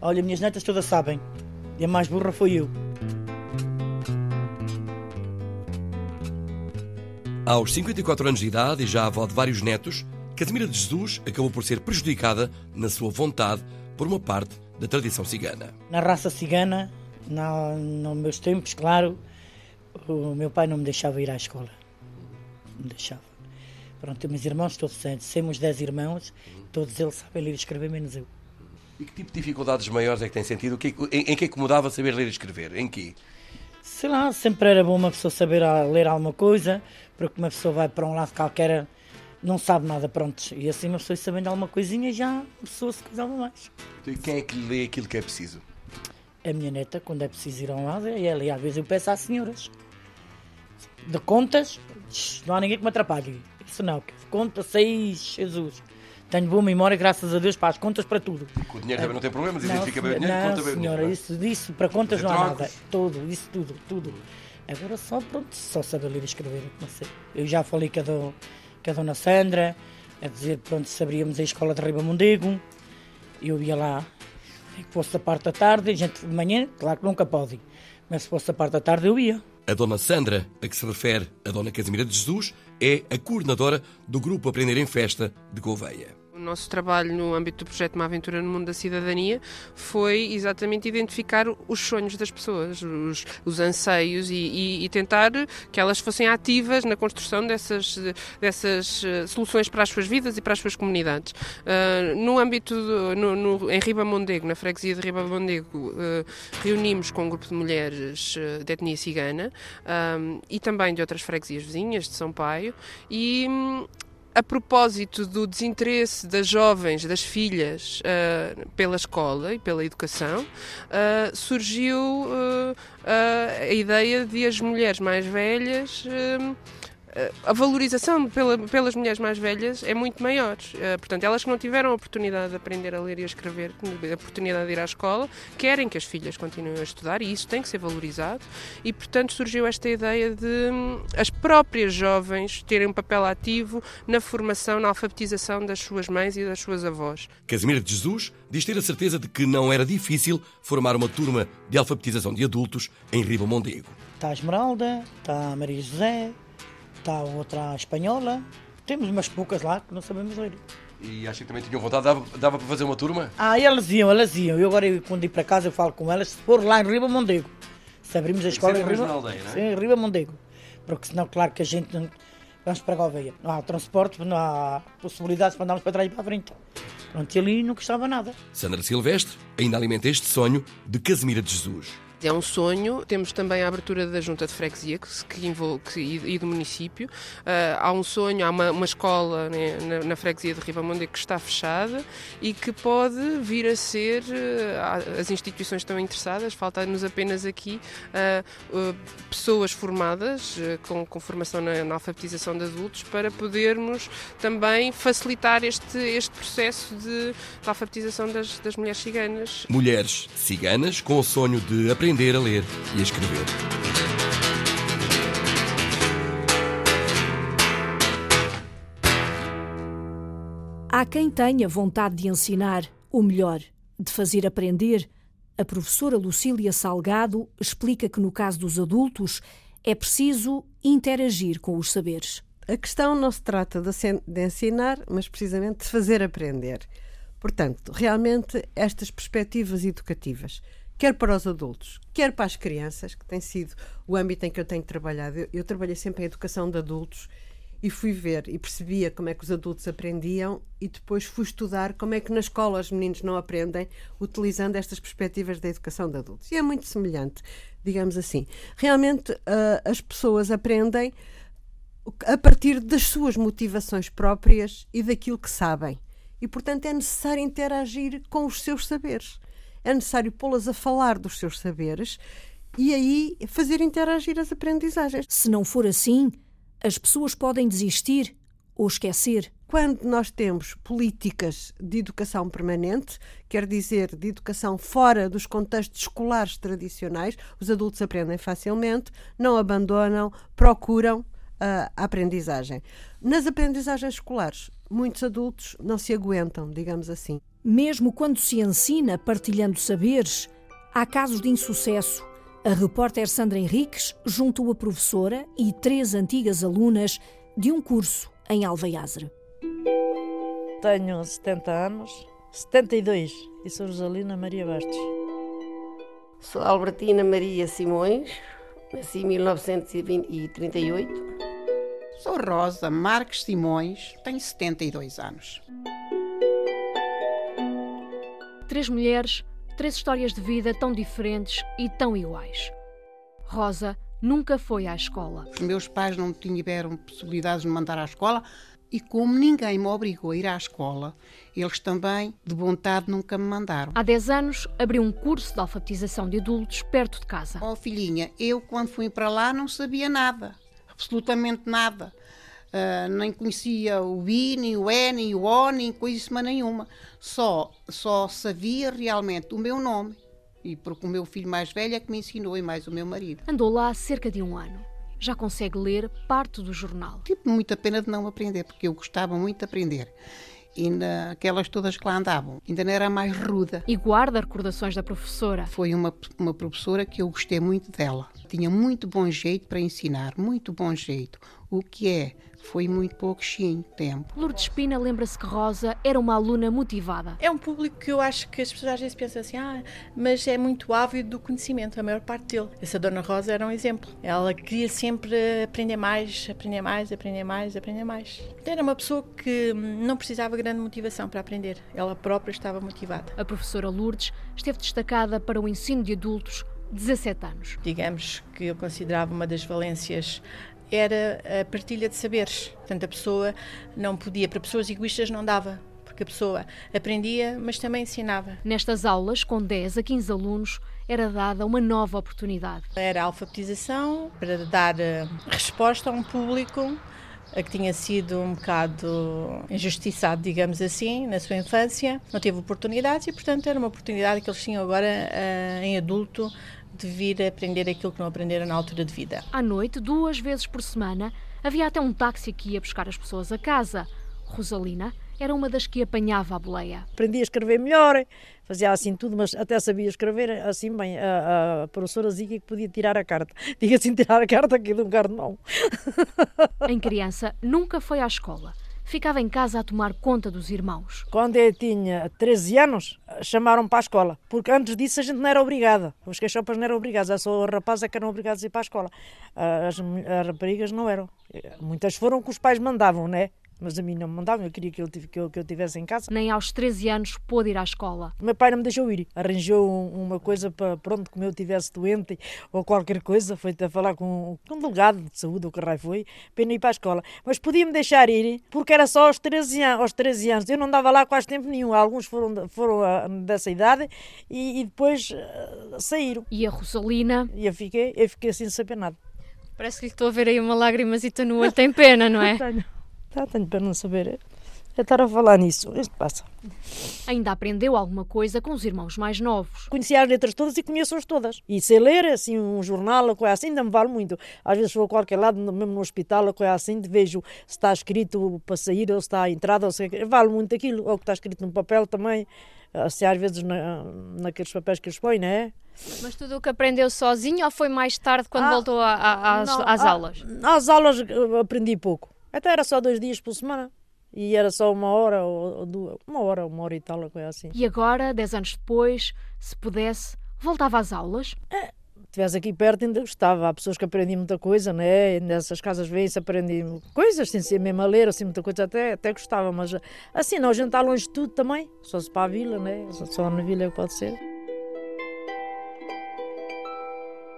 Olha, minhas netas todas sabem. E a mais burra foi eu. Aos 54 anos de idade e já avó de vários netos, Casimira de Jesus acabou por ser prejudicada na sua vontade por uma parte da tradição cigana. Na raça cigana, na, nos meus tempos, claro, o meu pai não me deixava ir à escola. Não me deixava. Pronto, meus irmãos todos santos, temos 10 irmãos, todos eles sabem ler e escrever, menos eu. E que tipo de dificuldades maiores é que tem sentido? Em, em que é que mudava saber ler e escrever? Em que? Sei lá, sempre era bom uma pessoa saber ler alguma coisa, porque uma pessoa vai para um lado qualquer, não sabe nada, pronto. E assim uma pessoa sabendo alguma coisinha, já a pessoa se cuidava mais. E quem é que lê aquilo que é preciso? A minha neta, quando é preciso ir a um lado, é ela. E às vezes eu peço às senhoras. De contas, não há ninguém que me atrapalhe. Isso não, conta seis, Jesus. Tenho boa memória, graças a Deus, para as contas, para tudo. Com o dinheiro também não tem problemas, identifica bem o dinheiro, não, conta bem o dinheiro. senhora, isso, disso, para contas não há nada. Tudo, isso tudo, tudo. Agora só, pronto, só saber ler e escrever, sei. Eu já falei com a, do, com a dona Sandra, a dizer, pronto, se abríamos a escola de Ribamondego, eu ia lá, que fosse da parte da tarde, a gente de manhã, claro que nunca pode, mas se fosse da parte da tarde eu ia. A dona Sandra, a que se refere a dona Casimira de Jesus, é a coordenadora do Grupo Aprender em Festa de Gouveia. O nosso trabalho no âmbito do projeto Uma Aventura no Mundo da Cidadania foi exatamente identificar os sonhos das pessoas, os, os anseios e, e, e, tentar que elas fossem ativas na construção dessas, dessas eh, soluções para as suas vidas e para as suas comunidades. Uh, no âmbito, do, no, no, em Ribamondego, na freguesia de Ribamondego, uh, reunimos com um grupo de mulheres de etnia cigana um, e também de outras freguesias vizinhas de São Paio e a propósito do desinteresse das jovens, das filhas, uh, pela escola e pela educação, uh, surgiu uh, a ideia de as mulheres mais velhas a valorização pela, pelas mulheres mais velhas é muito maior. Uh, portanto, elas que não tiveram a oportunidade de aprender a ler e a escrever, a oportunidade de ir à escola, querem que as filhas continuem a estudar e isso tem que ser valorizado. E, portanto, surgiu esta ideia de hum, as próprias jovens terem um papel ativo na formação, na alfabetização das suas mães e das suas avós. Casimira de Jesus diz ter a certeza de que não era difícil formar uma turma de alfabetização de adultos em Riba Mondego. Está a Esmeralda, está a Maria José, está outra espanhola. Temos umas poucas lá que não sabemos ler. E acho que também tinham vontade, dava, dava para fazer uma turma? Ah, elas iam, elas iam. Eu agora, quando ir para casa, eu falo com elas, se for lá em Riba Mondego. Se abrimos a escola em Riba, aldeia, não é? sim, em Riba Mondego. Porque senão, claro que a gente não... Vamos para a Gouveia. Não há transporte, não há possibilidades para andarmos para trás e para a frente. Pronto, e ali não custava nada. Sandra Silvestre ainda alimenta este sonho de Casimira de Jesus. É um sonho. Temos também a abertura da Junta de Freguesia que, envolve, que, e do município. Uh, há um sonho, há uma, uma escola né, na, na, freguesia de Ribamonte que está fechada e que pode vir a ser. Uh, as instituições estão interessadas, falta-nos apenas aqui uh, pessoas formadas com, com, formação na, na, alfabetização de adultos para podermos também facilitar este, este processo de, de alfabetização das, das mulheres ciganas. Mulheres ciganas com o sonho de aprender aprender a ler e a escrever. Há quem tenha vontade de ensinar, ou melhor, de fazer aprender. A professora Lucília Salgado explica que no caso dos adultos é preciso interagir com os saberes. A questão não se trata de ensinar, mas precisamente de fazer aprender. Portanto, realmente, estas perspectivas educativas quer para os adultos, quer para as crianças, que tem sido o âmbito em que eu tenho trabalhado. Eu, eu trabalhei sempre em educação de adultos e fui ver e percebia como é que os adultos aprendiam e depois fui estudar como é que na escola os meninos não aprendem utilizando estas perspectivas da educação de adultos. E é muito semelhante, digamos assim. Realmente uh, as pessoas aprendem a partir das suas motivações próprias e daquilo que sabem. E, portanto, é necessário interagir com os seus saberes. É necessário pô-las a falar dos seus saberes e aí fazer interagir as aprendizagens. Se não for assim, as pessoas podem desistir ou esquecer. Quando nós temos políticas de educação permanente, quer dizer, de educação fora dos contextos escolares tradicionais, os adultos aprendem facilmente, não abandonam, procuram a aprendizagem. Nas aprendizagens escolares, muitos adultos não se aguentam, digamos assim. Mesmo quando se ensina partilhando saberes, há casos de insucesso. A repórter Sandra Henriques juntou a professora e três antigas alunas de um curso em Alveiazre. Tenho 70 anos, 72, e sou Rosalina Maria Bastos. Sou Albertina Maria Simões, nasci em 1938. Sou Rosa Marques Simões, tenho 72 anos. Três mulheres Três histórias de vida tão diferentes e tão iguais. Rosa nunca foi à escola. Os meus pais não tiveram possibilidades de me mandar à escola e como ninguém me obrigou a ir à escola, eles também, de vontade, nunca me mandaram. Há 10 anos, abriu um curso de alfabetização de adultos perto de casa. Oh, filhinha, eu quando fui para lá não sabia nada, absolutamente nada. Uh, nem conhecia o I, nem o E, nem o O, nem coisa nenhuma. Só, só sabia realmente o meu nome. E porque o meu filho mais velho é que me ensinou e mais o meu marido. Andou lá há cerca de um ano. Já consegue ler parte do jornal. Tive muita pena de não aprender, porque eu gostava muito de aprender e naquelas todas que lá andavam. Ainda não era mais ruda. E guarda recordações da professora. Foi uma, uma professora que eu gostei muito dela. Tinha muito bom jeito para ensinar, muito bom jeito. O que é foi muito pouquinho tempo. Lourdes Espina lembra-se que Rosa era uma aluna motivada. É um público que eu acho que as pessoas às vezes pensam assim, ah, mas é muito ávido do conhecimento, a maior parte dele. Essa Dona Rosa era um exemplo. Ela queria sempre aprender mais, aprender mais, aprender mais, aprender mais. Era uma pessoa que não precisava grande motivação para aprender. Ela própria estava motivada. A professora Lourdes esteve destacada para o ensino de adultos 17 anos. Digamos que eu considerava uma das valências era a partilha de saberes. Portanto, a pessoa não podia, para pessoas egoístas não dava, porque a pessoa aprendia, mas também ensinava. Nestas aulas, com 10 a 15 alunos, era dada uma nova oportunidade. Era a alfabetização para dar eh, resposta a um público a que tinha sido um bocado injustiçado, digamos assim, na sua infância, não teve oportunidades e, portanto, era uma oportunidade que eles tinham agora uh, em adulto de vir a aprender aquilo que não aprenderam na altura de vida. À noite, duas vezes por semana, havia até um táxi que ia buscar as pessoas a casa. Rosalina era uma das que apanhava a boleia. Aprendi a escrever melhor, fazia assim tudo, mas até sabia escrever assim bem. A, a professora dizia que podia tirar a carta. Diga assim, tirar a carta aqui de um cartão. em criança, nunca foi à escola ficava em casa a tomar conta dos irmãos. Quando eu tinha 13 anos, chamaram para a escola, porque antes disso a gente não era obrigada. Os cachopas não eram obrigados, é só os rapazes que eram obrigados a ir para a escola. As, as raparigas não eram. Muitas foram que os pais mandavam, né? Mas a mim não me mandavam, eu queria que eu, que eu, que eu tivesse em casa. Nem aos 13 anos pôde ir à escola. O meu pai não me deixou ir. Arranjou uma coisa para pronto, como eu estivesse doente ou qualquer coisa, foi a falar com, com um delegado de saúde, ou que raio foi, para ir para a escola. Mas podia-me deixar ir, porque era só aos 13, anos, aos 13 anos. Eu não dava lá quase tempo nenhum. Alguns foram, foram uh, dessa idade e, e depois uh, saíram. E a Rosalina? E eu fiquei, eu fiquei assim sem saber nada. Parece que lhe estou a ver aí uma lágrima no olho, tem pena, não é? Tenho. Tá, tenho para não saber. É estar a falar nisso. Isto passa. Ainda aprendeu alguma coisa com os irmãos mais novos. Conhecia as letras todas e conheço-as todas. E sei ler, assim, um jornal, a coisa assim, ainda me vale muito. Às vezes vou a qualquer lado, mesmo no hospital, a coisa assim, vejo se está escrito para sair ou se está a entrada, ou se... vale muito aquilo. Ou que está escrito no papel também. Assim, às vezes na, naqueles papéis que eles põem, não é? Mas tudo o que aprendeu sozinho ou foi mais tarde quando ah, voltou a, a, às, não, às aulas? Às aulas aprendi pouco. Até era só dois dias por semana. E era só uma hora ou duas, uma hora, uma hora e tal, coisa assim. E agora, dez anos depois, se pudesse, voltava às aulas? É, estivesse aqui perto ainda gostava. Há pessoas que aprendem muita coisa, né? Nessas casas vêm-se aprendem coisas, sem ser mesmo a ler, assim, muita coisa, até, até gostava, mas assim, não, a gente está longe de tudo também, só se para a vila, né? Só na vila é que pode ser.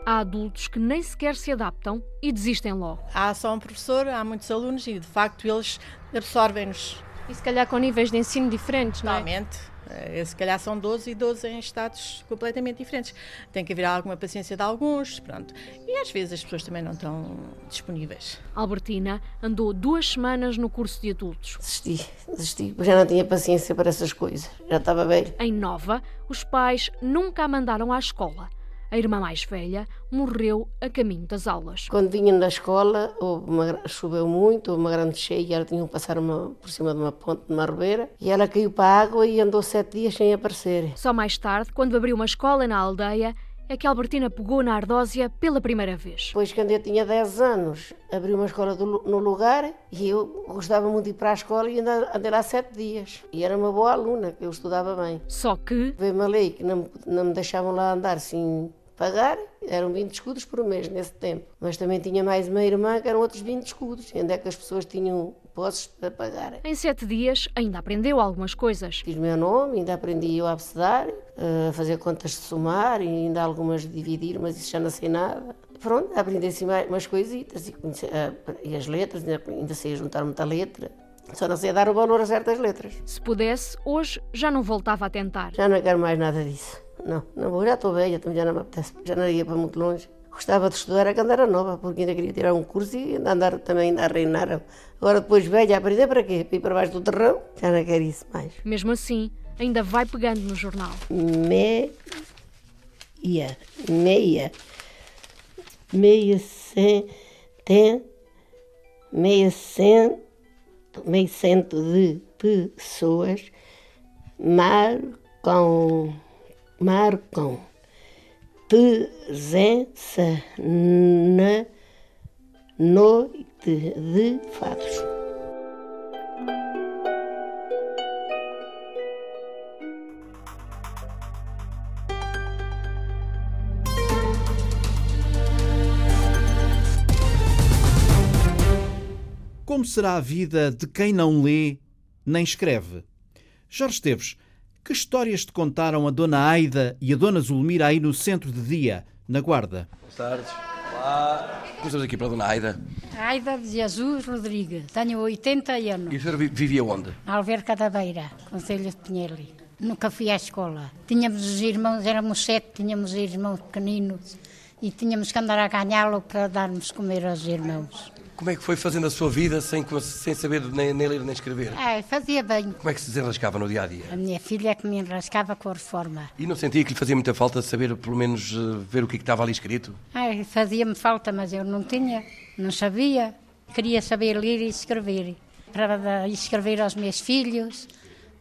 Há adultos que nem sequer se adaptam e desistem logo. Há só um professor, há muitos alunos e de facto eles absorvem-nos. E se calhar com níveis de ensino diferentes, não é? Totalmente. Eh, Se calhar são 12 e 12 em estados completamente diferentes. Tem que haver alguma paciência de alguns, pronto. E às vezes as pessoas também não estão disponíveis. Albertina andou duas semanas no curso de adultos. Desisti, desisti, já não tinha paciência para essas coisas, já estava velho. Em Nova, os pais nunca a mandaram à escola. A irmã mais velha morreu a caminho das aulas. Quando vinha da escola, uma, choveu muito, houve uma grande cheia, e ela tinha que passar uma, por cima de uma ponte, de uma ribeira, e ela caiu para a água e andou sete dias sem aparecer. Só mais tarde, quando abriu uma escola na aldeia, é que Albertina pegou na ardósia pela primeira vez. Depois, quando eu tinha 10 anos, abri uma escola do, no lugar e eu gostava muito de ir para a escola e andei, lá sete dias. E era uma boa aluna, que eu estudava bem. Só que... Veio uma lei que não, não me deixavam lá andar sem pagar, eram 20 escudos por mês nesse tempo. Mas também tinha mais uma irmã que eram outros 20 escudos. E onde é que as pessoas tinham posses para pagar? Em sete dias ainda aprendeu algumas coisas. Fiz o meu nome, ainda aprendi a abecedário, a fazer contas de somar e ainda algumas de dividir, mas isso já não sei nada. Pronto, aprendi assim umas coisitas e, conheci, uh, e as letras, ainda, sei juntar muita letra. Só não sei dar o valor a certas letras. Se pudesse, hoje já não voltava a tentar. Já não quero mais nada disso. Não, não vou, já estou velha, já não me apetece, já não ia para muito longe. Gostava de estudar a quando era nova, porque ainda queria tirar um curso e andar também a reinar. Agora depois velha, aprender para quê? Para ir para baixo do terrão? Já não quero isso mais. Mesmo assim, ainda vai pegando no jornal. Meia, meia, meia cento, meia cento, meio cento de pessoas marcam marcam presença na noite de fados. Como será a vida de quem não lê nem escreve? Jorge Esteves, que histórias te contaram a Dona Aida e a Dona Zulmira aí no centro de dia, na Guarda? Boas tardes. Olá. Começamos aqui para a Dona Aida. Aida de Jesus Rodrigues, tenho 80 anos. E a senhora vivia onde? Alverca da Beira, Conselho de Pinheli. Nunca fui à escola. Tínhamos os irmãos, éramos sete, tínhamos irmãos pequeninos e tínhamos que andar a ganhá-lo para darmos comer aos irmãos. Como é que foi fazendo a sua vida sem, sem saber nem, nem ler nem escrever? Ah, fazia bem. Como é que se desenrascava no dia a dia? A minha filha é que me enrascava com a reforma. E não sentia que lhe fazia muita falta saber, pelo menos, ver o que, é que estava ali escrito? Ah, fazia-me falta, mas eu não tinha, não sabia. Queria saber ler e escrever. Para escrever aos meus filhos,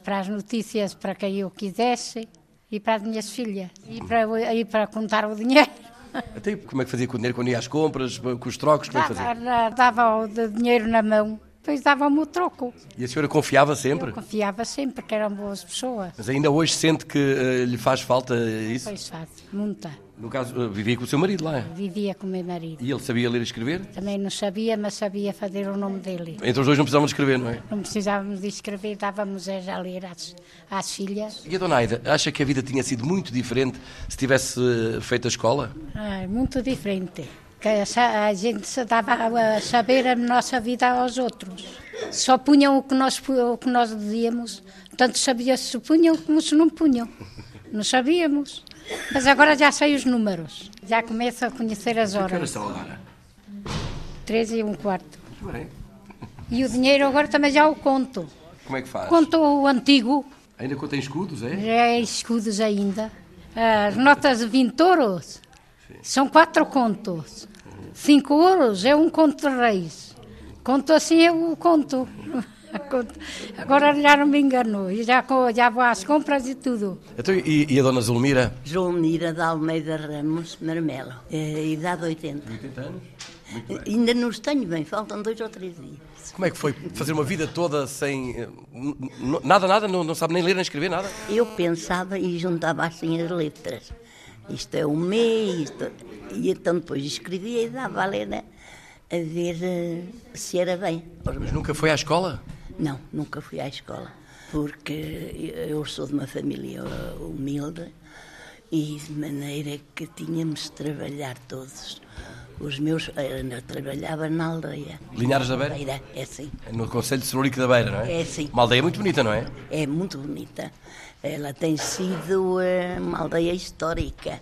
para as notícias para quem eu quisesse e para as minhas filhas. E para, e para contar o dinheiro. Até como é que fazia com o dinheiro quando ia às compras, com os trocos? Como é que fazia? Dava o dinheiro na mão, depois dava-me o troco. E a senhora confiava sempre? Eu confiava sempre, que eram boas pessoas. Mas ainda hoje sente que uh, lhe faz falta isso? Pois faz, muita. No caso, uh, vivia com o seu marido lá? Vivia com o meu marido. E ele sabia ler e escrever? Também não sabia, mas sabia fazer o nome dele. Entre os dois não precisavam de escrever, não é? Não precisávamos de escrever, dávamos a ler às, às filhas. E a dona Aida, acha que a vida tinha sido muito diferente se tivesse feito a escola? Ah, muito diferente. Que a gente se dava a saber a nossa vida aos outros. Só punham o que nós, o que nós dizíamos. Tanto sabia se punham como se não punham. Não sabíamos. Mas agora já sei os números. Já começo a conhecer as horas. Que horas são agora? Três e um quarto. Bem. E o dinheiro agora também já o conto. Como é que faz? Conto o antigo. Ainda contém escudos, é? Já é escudos ainda. As notas de 20 euros Sim. são quatro contos. 5 euros é um conto de reis. Conto assim eu conto. Agora já não me enganou, já, já vou às compras e tudo. Então, e, e a dona Zulmira? Zulmira de Almeida Ramos Marmelo, é, idade 80. 80 anos? Ainda não os tenho bem, faltam dois ou três dias. Como é que foi fazer uma vida toda sem. Nada, nada, não, não sabe nem ler nem escrever nada? Eu pensava e juntava assim as letras. isto é o MEI, isto... e então depois escrevia e dava a ler a ver uh, se era bem. Mas nunca foi à escola? Não, nunca fui à escola, porque eu sou de uma família humilde e de maneira que tínhamos de trabalhar todos. Os meus. Eu trabalhava na aldeia. Linhares da Beira? Beira, é sim. No Conselho de Cerúlico da Beira, não é? É sim. Uma aldeia muito bonita, não é? É muito bonita. Ela tem sido uh, uma aldeia histórica.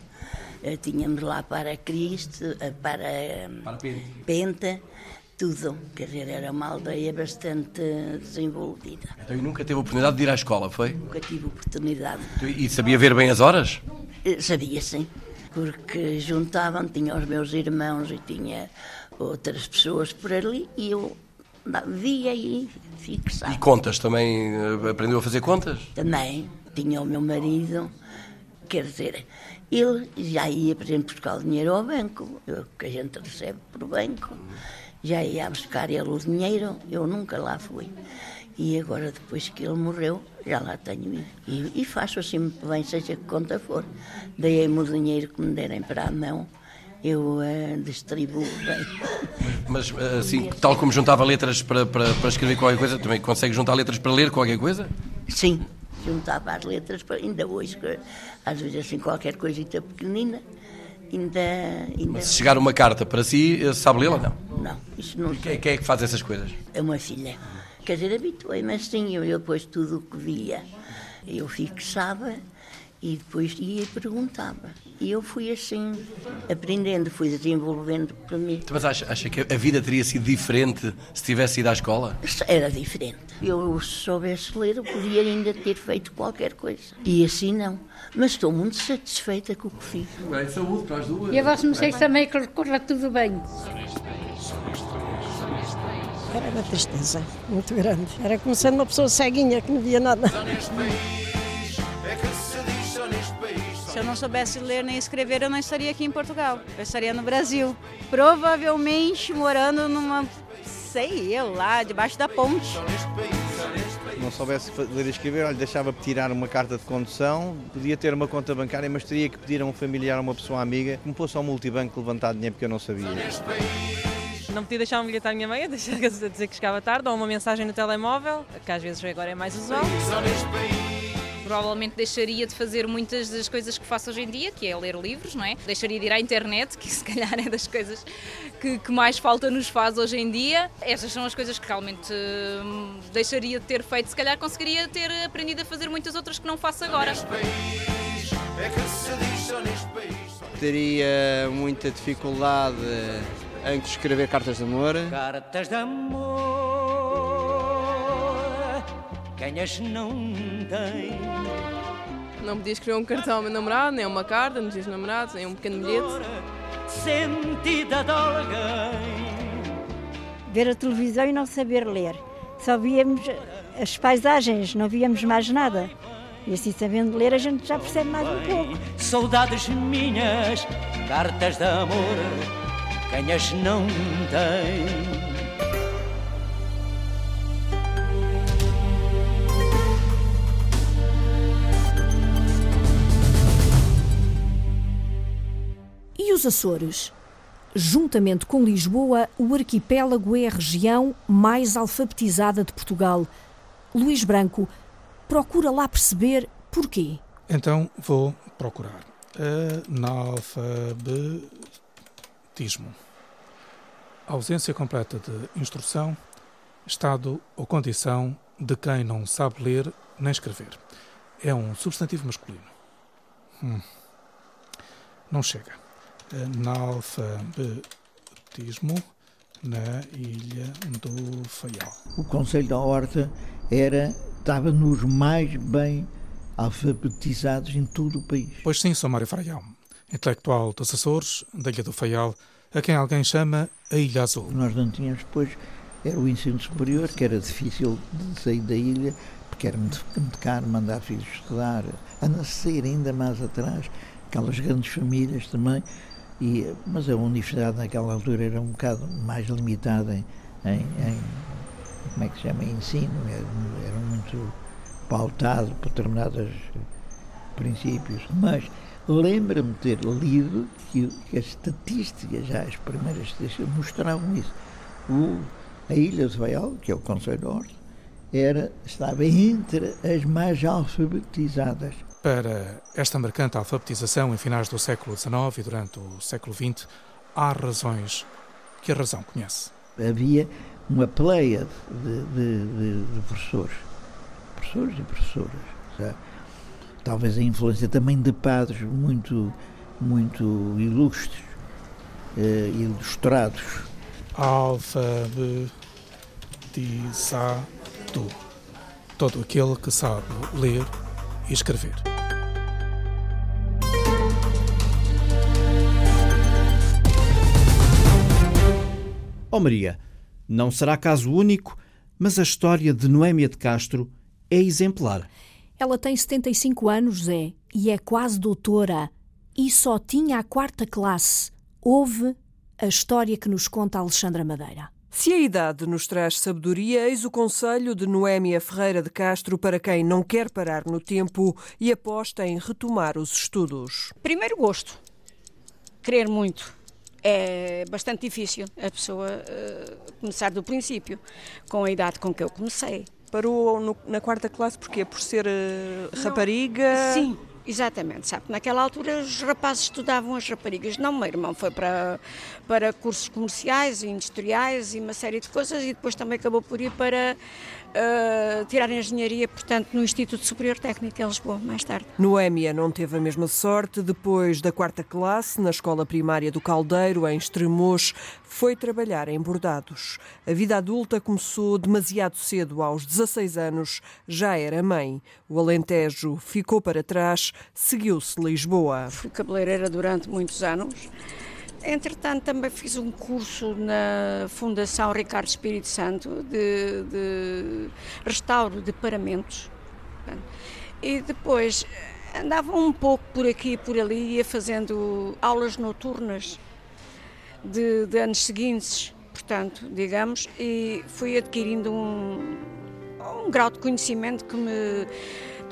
Uh, tínhamos lá para Cristo, para, para Pente. Tudo. Quer dizer, era uma aldeia bastante desenvolvida. Então e nunca teve oportunidade de ir à escola, foi? Nunca tive oportunidade. E sabia ver bem as horas? Sabia, sim porque juntavam, tinha os meus irmãos e tinha outras pessoas por ali e eu via e fixava. E contas também? Aprendeu a fazer contas? Também. Tinha o meu marido, quer dizer, ele já ia, por exemplo, buscar o dinheiro ao banco, que a gente recebe por banco, já ia buscar ele o dinheiro, eu nunca lá fui. E agora, depois que ele morreu, já lá tenho ido. E, e faço assim muito bem, seja que conta for. Dei-me o dinheiro que me derem para a mão, eu uh, distribuo bem. Mas, assim, tal como juntava letras para, para, para escrever qualquer coisa, também consegue juntar letras para ler qualquer coisa? Sim, juntava as letras, para, ainda hoje, às vezes assim, qualquer coisita pequenina. Ainda, ainda... Mas se chegar uma carta para si, sabe lê-la? Não. Não, isso não. Quem, quem é que faz essas coisas? É uma filha. Quer dizer, habituei-me assim, eu, eu depois tudo o que via, eu fixava e depois ia e perguntava. E eu fui assim, aprendendo, fui desenvolvendo para mim. Mas acha, acha que a vida teria sido diferente se tivesse ido à escola? Era diferente. Eu, se soubesse ler, eu podia ainda ter feito qualquer coisa. E assim não. Mas estou muito satisfeita com o que fiz. Bem, saúde para as duas. E a vossa sei também que corra tudo bem. Era uma tristeza muito grande. Era como sendo uma pessoa ceguinha que não via nada. Se eu não soubesse ler nem escrever, eu não estaria aqui em Portugal. Eu estaria no Brasil. Provavelmente morando numa, sei eu, lá debaixo da ponte. Não soubesse ler e escrever, olha, deixava tirar uma carta de condução, podia ter uma conta bancária, mas teria que pedir a um familiar, a uma pessoa amiga, que me fosse ao multibanco levantar dinheiro porque eu não sabia. Não podia deixar um bilhete à minha mãe, deixar a dizer que chegava tarde, ou uma mensagem no telemóvel, que às vezes agora é mais usual. Provavelmente deixaria de fazer muitas das coisas que faço hoje em dia, que é ler livros, não é? Deixaria de ir à internet, que se calhar é das coisas que, que mais falta nos faz hoje em dia. Estas são as coisas que realmente hum, deixaria de ter feito. Se calhar conseguiria ter aprendido a fazer muitas outras que não faço agora. Teria muita dificuldade em escrever cartas de amor. Cartas de amor, quem as não tem. Não podia escrever um cartão ao meu namorado, nem uma carta nos dias namorados, nem um pequeno bilhete. Sentida de alguém. Ver a televisão e não saber ler. Só víamos as paisagens, não víamos mais nada. E assim, sabendo ler, a gente já percebe mais um pouco. Saudades minhas, cartas de amor quem as não tem. E os Açores? Juntamente com Lisboa, o arquipélago é a região mais alfabetizada de Portugal. Luís Branco procura lá perceber porquê. Então vou procurar. Analfabetismo ausência completa de instrução, estado ou condição de quem não sabe ler nem escrever. É um substantivo masculino. Hum. Não chega. Analfabetismo na ilha do Faial. O Conselho da Horta era, estava nos mais bem alfabetizados em todo o país. Pois sim, sou Mário Faial, intelectual dos Açores, da Ilha do Faial, a quem alguém chama a Ilha Azul. Nós não tínhamos depois, era o ensino superior, que era difícil de sair da ilha, porque era muito, muito caro mandar filhos estudar, a nascer ainda mais atrás, aquelas grandes famílias também, e, mas a universidade naquela altura era um bocado mais limitada em, em, como é que se chama, ensino, era, era muito pautado por determinadas princípios, mas lembro-me ter lido que, que as estatísticas, já as primeiras estatísticas, mostravam isso. O, a Ilha de Faial, que é o Conselho Norte, era, estava entre as mais alfabetizadas. Para esta marcante alfabetização em finais do século XIX e durante o século XX, há razões que a razão conhece. Havia uma pleia de, de, de, de professores, professores e professoras. Sabe? Talvez a influência também de padres muito, muito ilustres, eh, ilustrados. Alfabetizado. Todo aquele que sabe ler e escrever. Oh Maria, não será caso único, mas a história de Noémia de Castro é exemplar. Ela tem 75 anos, Zé, e é quase doutora. E só tinha a quarta classe. Houve a história que nos conta Alexandra Madeira. Se a idade nos traz sabedoria, eis o conselho de Noémia Ferreira de Castro para quem não quer parar no tempo e aposta em retomar os estudos. Primeiro gosto. Querer muito. É bastante difícil a pessoa uh, começar do princípio, com a idade com que eu comecei. Parou no, na quarta classe porque Por ser uh, rapariga? Sim, Exatamente, sabe? Naquela altura os rapazes estudavam as raparigas. Não, meu irmão foi para, para cursos comerciais e industriais e uma série de coisas e depois também acabou por ir para uh, tirar engenharia, portanto, no Instituto Superior Técnico em Lisboa, mais tarde. Noémia não teve a mesma sorte. Depois da quarta classe, na escola primária do Caldeiro, em Estremoz, foi trabalhar em bordados. A vida adulta começou demasiado cedo, aos 16 anos, já era mãe. O Alentejo ficou para trás, seguiu-se Lisboa. Fui cabeleireira durante muitos anos. Entretanto, também fiz um curso na Fundação Ricardo Espírito Santo de, de restauro de paramentos. E depois andava um pouco por aqui e por ali, ia fazendo aulas noturnas de, de anos seguintes, portanto, digamos, e fui adquirindo um, um grau de conhecimento que me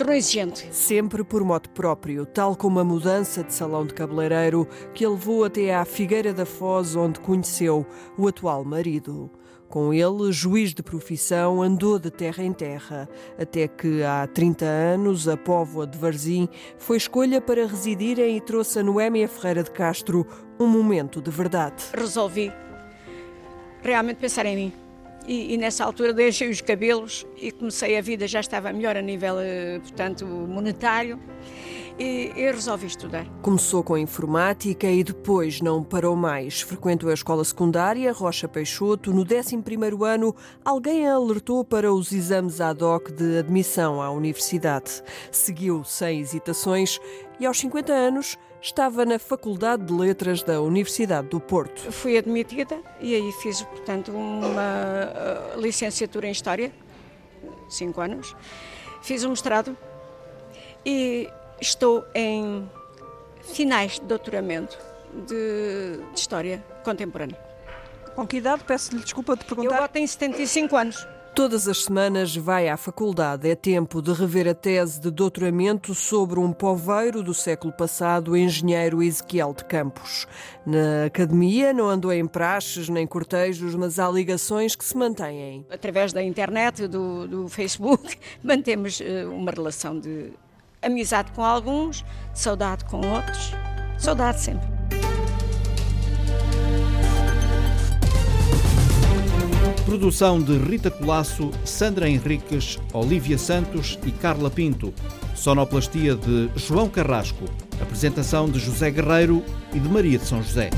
exigente. Sempre por modo próprio, tal como a mudança de salão de cabeleireiro que a levou até à Figueira da Foz, onde conheceu o atual marido. Com ele, juiz de profissão, andou de terra em terra, até que há 30 anos a Póvoa de Varzim foi escolha para residirem e trouxe a Noémia Ferreira de Castro um momento de verdade. Resolvi realmente pensar em mim. E, e, nessa altura deixei os cabelos e comecei a vida, já estava melhor a nível, eh, portanto, monetário e, resolvi estudar. Começou com informática e depois não parou mais. Frequentou a escola secundária Rocha Peixoto. No 11º ano, alguém a alertou para os exames ad hoc de admissão à universidade. Seguiu sem hesitações e aos 50 anos estava na Faculdade de Letras da Universidade do Porto. Fui admitida e aí fiz, portanto, uma uh, licenciatura em História, cinco anos. Fiz um mestrado e estou em finais de doutoramento de, de História Contemporânea. Com que idade? Peço-lhe desculpa de perguntar. Eu tenho 75 anos. Todas as semanas vai à faculdade. É tempo de rever a tese de doutoramento sobre um poveiro do século passado, o engenheiro Ezequiel de Campos. Na academia não andou em praxes nem cortejos, mas há ligações que se mantêm. Através da internet, do, do Facebook, mantemos uh, uma relação de amizade com alguns, saudade com outros. Saudade sempre. Produção de Rita Colasso, Sandra Henriques, Olívia Santos e Carla Pinto. Sonoplastia de João Carrasco. Apresentação de José Guerreiro e de Maria de São José.